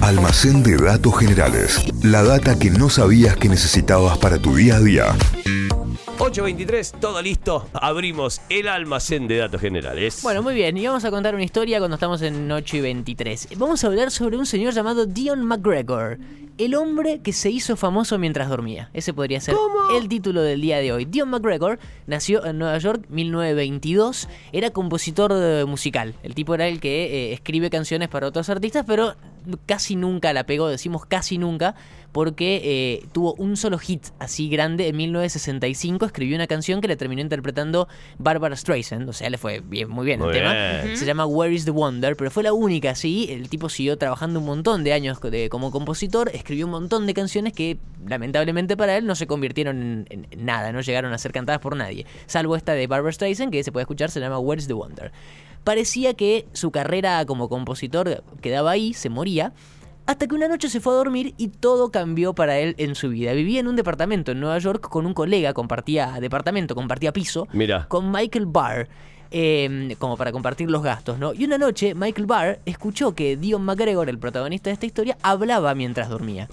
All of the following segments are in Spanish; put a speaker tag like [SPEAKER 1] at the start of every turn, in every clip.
[SPEAKER 1] Almacén de datos generales. La data que no sabías que necesitabas para tu día a día.
[SPEAKER 2] 8.23, todo listo. Abrimos el almacén de datos generales.
[SPEAKER 3] Bueno, muy bien, y vamos a contar una historia cuando estamos en 8 y 23. Vamos a hablar sobre un señor llamado Dion McGregor, el hombre que se hizo famoso mientras dormía. Ese podría ser el título del día de hoy. Dion McGregor nació en Nueva York 1922, era compositor eh, musical. El tipo era el que eh, escribe canciones para otros artistas, pero casi nunca la pegó, decimos casi nunca, porque eh, tuvo un solo hit así grande en 1965, escribió una canción que le terminó interpretando Barbara Streisand, o sea, le fue bien, muy bien el tema. Se llama Where is the Wonder, pero fue la única, sí, el tipo siguió trabajando un montón de años como compositor, escribió un montón de canciones que lamentablemente para él no se convirtieron en, en nada, no llegaron a ser cantadas por nadie, salvo esta de Barbara Streisand que se puede escuchar, se llama Where is the Wonder. Parecía que su carrera como compositor quedaba ahí, se moría, hasta que una noche se fue a dormir y todo cambió para él en su vida. Vivía en un departamento en Nueva York con un colega, compartía departamento, compartía piso,
[SPEAKER 2] Mira.
[SPEAKER 3] con Michael Barr. eh, como para compartir los gastos, ¿no? Y una noche Michael Barr escuchó que Dion McGregor, el protagonista de esta historia, hablaba mientras dormía.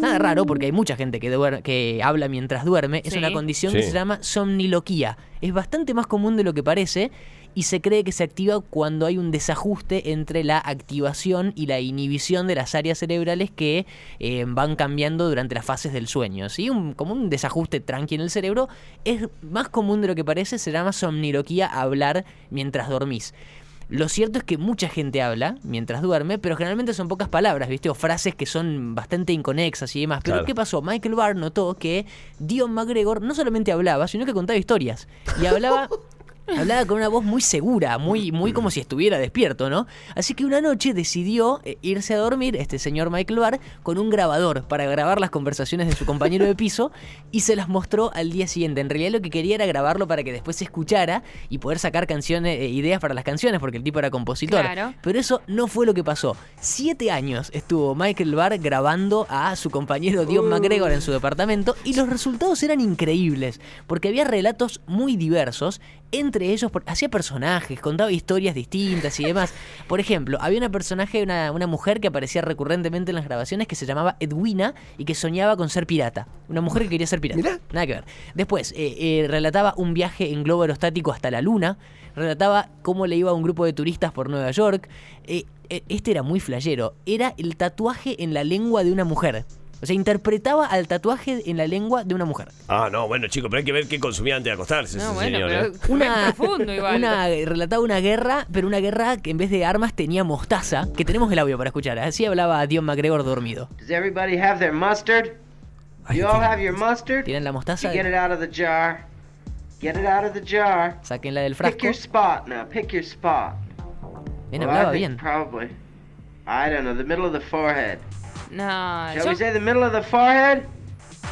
[SPEAKER 3] Nada raro, porque hay mucha gente que, duer- que habla mientras duerme. Es
[SPEAKER 4] Sí.
[SPEAKER 3] una condición que se llama somniloquía. Es bastante más común de lo que parece y se cree que se activa cuando hay un desajuste entre la activación y la inhibición de las áreas cerebrales que eh, van cambiando durante las fases del sueño. ¿sí? Un, como un desajuste tranqui en el cerebro. Es más común de lo que parece, se llama somniloquía hablar mientras dormís. Lo cierto es que mucha gente habla mientras duerme, pero generalmente son pocas palabras, ¿viste? O frases que son bastante inconexas y demás. Pero
[SPEAKER 2] Claro.
[SPEAKER 3] ¿qué pasó? Michael Barr notó que Dion McGregor no solamente hablaba, sino que contaba historias. Y hablaba Hablaba con una voz muy segura, muy, muy como si estuviera despierto, ¿no? Así que una noche decidió eh, irse a dormir, este señor Michael Barr, con un grabador para grabar las conversaciones de su compañero de piso y se las mostró al día siguiente. En realidad lo que quería era grabarlo para que después se escuchara y poder sacar canciones, eh, ideas para las canciones, porque el tipo era compositor.
[SPEAKER 4] Claro.
[SPEAKER 3] Pero eso no fue lo que pasó. Siete años estuvo Michael Barr grabando a su compañero Dion McGregor en su departamento y los resultados eran increíbles, porque había relatos muy diversos, entre ellos hacía personajes, contaba historias distintas y demás. Por ejemplo, había una personaje, una, una mujer que aparecía recurrentemente en las grabaciones que se llamaba Edwina y que soñaba con ser pirata. Una mujer que quería ser pirata.
[SPEAKER 2] Mirá.
[SPEAKER 3] Nada que ver. Después, eh, eh, relataba un viaje en globo aerostático hasta la luna. Relataba cómo le iba a un grupo de turistas por Nueva York. Eh, este era muy flayero. Era el tatuaje en la lengua de una mujer. O sea, interpretaba al tatuaje en la lengua de una mujer.
[SPEAKER 2] Ah, no, bueno, chicos, pero hay que ver qué consumía antes de acostarse
[SPEAKER 4] No,
[SPEAKER 2] ese
[SPEAKER 4] bueno,
[SPEAKER 2] señor.
[SPEAKER 4] pero
[SPEAKER 2] ¿eh?
[SPEAKER 3] Una,
[SPEAKER 4] profundo igual.
[SPEAKER 3] una- relataba una guerra, pero una guerra que en vez de armas tenía mostaza, que tenemos el audio para escuchar. Así hablaba Dion McGregor dormido.
[SPEAKER 5] Does everybody have their mustard?
[SPEAKER 3] Ay,
[SPEAKER 5] You all
[SPEAKER 3] tienen-
[SPEAKER 5] have your mustard?
[SPEAKER 3] ¿Tienen la mostaza?
[SPEAKER 5] You get it out of the jar. Get it out of the jar.
[SPEAKER 3] Sáquenla del
[SPEAKER 5] Pick
[SPEAKER 3] frasco.
[SPEAKER 5] your spot now. Pick your spot.
[SPEAKER 3] Bien,
[SPEAKER 5] Well,
[SPEAKER 3] hablaba bien.
[SPEAKER 5] Probably. I don't know. The middle of the forehead.
[SPEAKER 4] No,
[SPEAKER 5] Shall we say the middle of the forehead?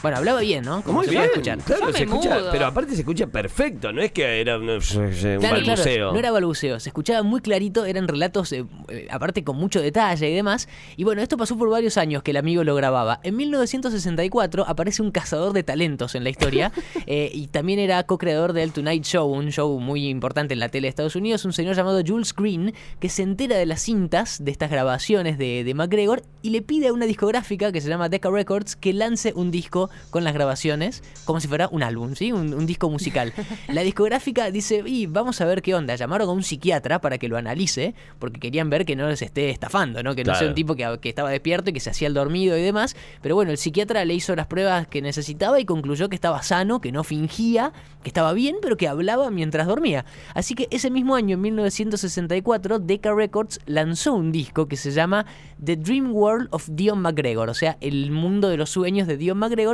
[SPEAKER 3] Bueno, hablaba bien, ¿no? Como
[SPEAKER 2] Muy
[SPEAKER 3] se
[SPEAKER 2] bien,
[SPEAKER 3] puede escuchar.
[SPEAKER 2] claro,
[SPEAKER 4] Yo me
[SPEAKER 2] se escucha,
[SPEAKER 4] mudo.
[SPEAKER 2] pero aparte se escucha perfecto, no es que era un, un
[SPEAKER 3] Claro,
[SPEAKER 2] balbuceo.
[SPEAKER 3] claro, no era balbuceo, se escuchaba muy clarito, eran relatos, eh, eh, aparte con mucho detalle y demás. Y bueno, esto pasó por varios años que el amigo lo grababa. En 1964 aparece un cazador de talentos en la historia eh, y también era co-creador del Tonight Show, un show muy importante en la tele de Estados Unidos, un señor llamado Jules Green, que se entera de las cintas de estas grabaciones de, de McGregor y le pide a una discográfica que se llama Decca Records que lance un disco con las grabaciones como si fuera un álbum, ¿sí? Un, un disco musical. La discográfica dice, y vamos a ver qué onda. Llamaron a un psiquiatra para que lo analice, porque querían ver que no les esté estafando, ¿no? Que no sea un tipo que, que estaba despierto y que se hacía el dormido y demás. Pero bueno, el psiquiatra le hizo las pruebas que necesitaba y concluyó que estaba sano, que no fingía, que estaba bien, pero que hablaba mientras dormía. Así que ese mismo año, en 1964, Decca Records lanzó un disco que se llama The Dream World of Dion McGregor, o sea, el mundo de los sueños de Dion McGregor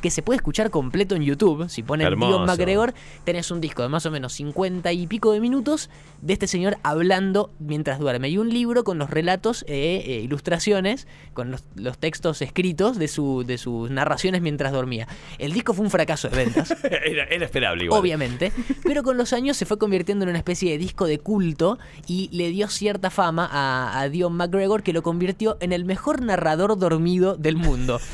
[SPEAKER 3] que se puede escuchar completo en YouTube. Si ponen. Dion McGregor, tenés un disco de más o menos 50 y pico de minutos de este señor hablando mientras duerme. Y un libro con los relatos e eh, ilustraciones, con los, los textos escritos de, su, de sus narraciones mientras dormía. El disco fue un fracaso de ventas.
[SPEAKER 2] Era, era esperable igual.
[SPEAKER 3] Obviamente, pero con los años se fue convirtiendo en una especie de disco de culto y le dio cierta fama a, a Dion McGregor que lo convirtió en el mejor narrador dormido del mundo.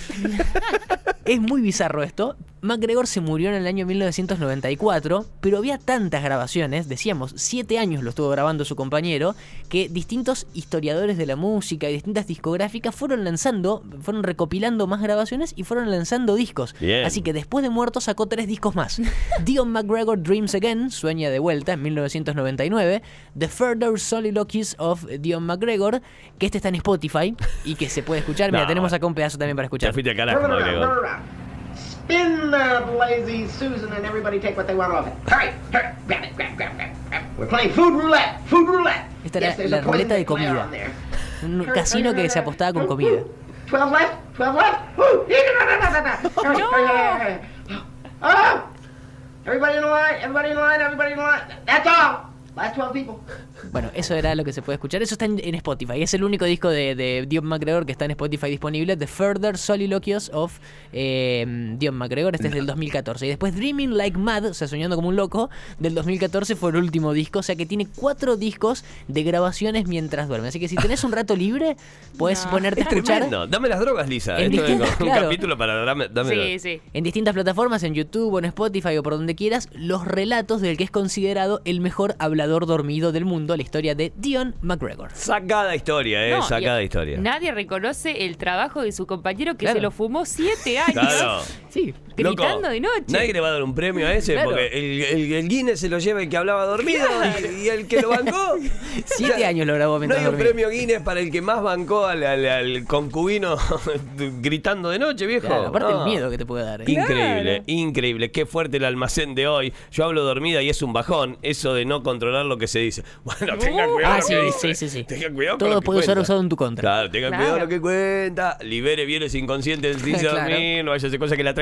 [SPEAKER 3] Es muy bizarro esto. MacGregor se murió en el año 1994, pero había tantas grabaciones, decíamos, siete años lo estuvo grabando su compañero, que distintos historiadores de la música y distintas discográficas fueron lanzando, fueron recopilando más grabaciones y fueron lanzando discos.
[SPEAKER 2] Bien.
[SPEAKER 3] Así que después de muerto sacó tres discos más. Dion McGregor Dreams Again, Sueña de vuelta, en 1999. The Further Soliloquies of Dion McGregor, que este está en Spotify y que se puede escuchar. Mira,
[SPEAKER 2] No,
[SPEAKER 3] tenemos acá un pedazo también para
[SPEAKER 2] Te
[SPEAKER 3] escuchar.
[SPEAKER 2] fuiste al carajo,
[SPEAKER 4] Turn Spin the lazy Susan and everybody take what they want off it. Hurry, hurry, grab it, grab, grab, grab, grab. We're playing food roulette, food roulette.
[SPEAKER 3] Esta era
[SPEAKER 4] there's
[SPEAKER 3] la ruleta de comida. Un casino que se apostaba con comida.
[SPEAKER 4] Twelve left, twelve left. Hurry. Oh, everybody in the line, everybody in the line, everybody in the line. That's all.
[SPEAKER 3] Bueno, eso era lo que se puede escuchar. Eso está en, en Spotify. Es el único disco de, de Dion McGregor que está en Spotify disponible. The Further Soliloquios of eh, Dion McGregor. Este es del 2014. Y después Dreaming Like Mad, o sea, soñando como un loco, del 2014 fue el último disco. O sea que tiene cuatro discos de grabaciones mientras duerme. Así que si tenés un rato libre, puedes
[SPEAKER 6] No.
[SPEAKER 3] ponerte a
[SPEAKER 2] Es
[SPEAKER 3] escuchar.
[SPEAKER 2] tremendo. Dame las drogas, Lisa.
[SPEAKER 3] En
[SPEAKER 2] Esto es
[SPEAKER 3] distintas-
[SPEAKER 2] un
[SPEAKER 3] claro.
[SPEAKER 2] capítulo para dame, dame
[SPEAKER 6] Sí, sí.
[SPEAKER 3] En distintas plataformas, en YouTube o en Spotify o por donde quieras, los relatos del que es considerado el mejor hablador dormido del mundo, la historia de Dion McGregor.
[SPEAKER 2] Sacada historia, eh.
[SPEAKER 6] No,
[SPEAKER 2] sacada
[SPEAKER 6] y-
[SPEAKER 2] historia.
[SPEAKER 6] Nadie reconoce el trabajo de su compañero que
[SPEAKER 3] Claro.
[SPEAKER 6] se lo fumó siete años.
[SPEAKER 2] Claro.
[SPEAKER 3] Sí,
[SPEAKER 6] Gritando
[SPEAKER 2] Loco,
[SPEAKER 6] de noche.
[SPEAKER 2] Nadie le va a dar un premio a ese
[SPEAKER 3] Claro.
[SPEAKER 2] porque el, el- el Guinness se lo lleva el que hablaba dormido y, y el que lo bancó.
[SPEAKER 3] Siete años lo grabó
[SPEAKER 2] No
[SPEAKER 3] mientras
[SPEAKER 2] hay un premio Guinness para el que más bancó al, al- al concubino gritando de noche, viejo.
[SPEAKER 3] Claro, aparte
[SPEAKER 2] No.
[SPEAKER 3] el miedo que te puede dar. ¿eh?
[SPEAKER 2] Increíble, increíble. Qué fuerte el almacén de hoy. Yo hablo dormida y es un bajón. Eso de no controlar lo que se dice. Bueno, tengan cuidado.
[SPEAKER 3] Ah, sí,
[SPEAKER 2] que
[SPEAKER 3] sí,
[SPEAKER 2] dice.
[SPEAKER 3] sí, sí.
[SPEAKER 2] Tengan cuidado con
[SPEAKER 3] Todo
[SPEAKER 2] lo que
[SPEAKER 3] puede ser
[SPEAKER 2] cuenta.
[SPEAKER 3] usado en tu contra.
[SPEAKER 2] Claro,
[SPEAKER 6] Claro.
[SPEAKER 2] cuidado lo que cuenta. Libere bienes inconscientes
[SPEAKER 3] Claro.
[SPEAKER 2] dormir. No vaya a hacer cosas que la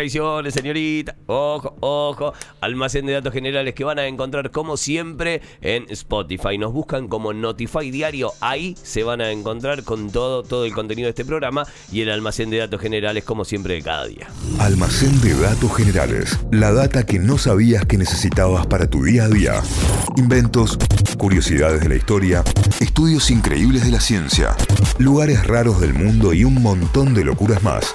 [SPEAKER 2] señorita. Ojo, ojo. Almacén de datos generales que van a encontrar como siempre en Spotify. Nos buscan como Notify Diario. Ahí se van a encontrar con todo, todo el contenido de este programa y el almacén de datos generales como siempre de cada día.
[SPEAKER 1] Almacén de datos generales. La data que no sabías que necesitabas para tu día a día. Inventos, curiosidades de la historia, estudios increíbles de la ciencia, lugares raros del mundo y un montón de locuras más.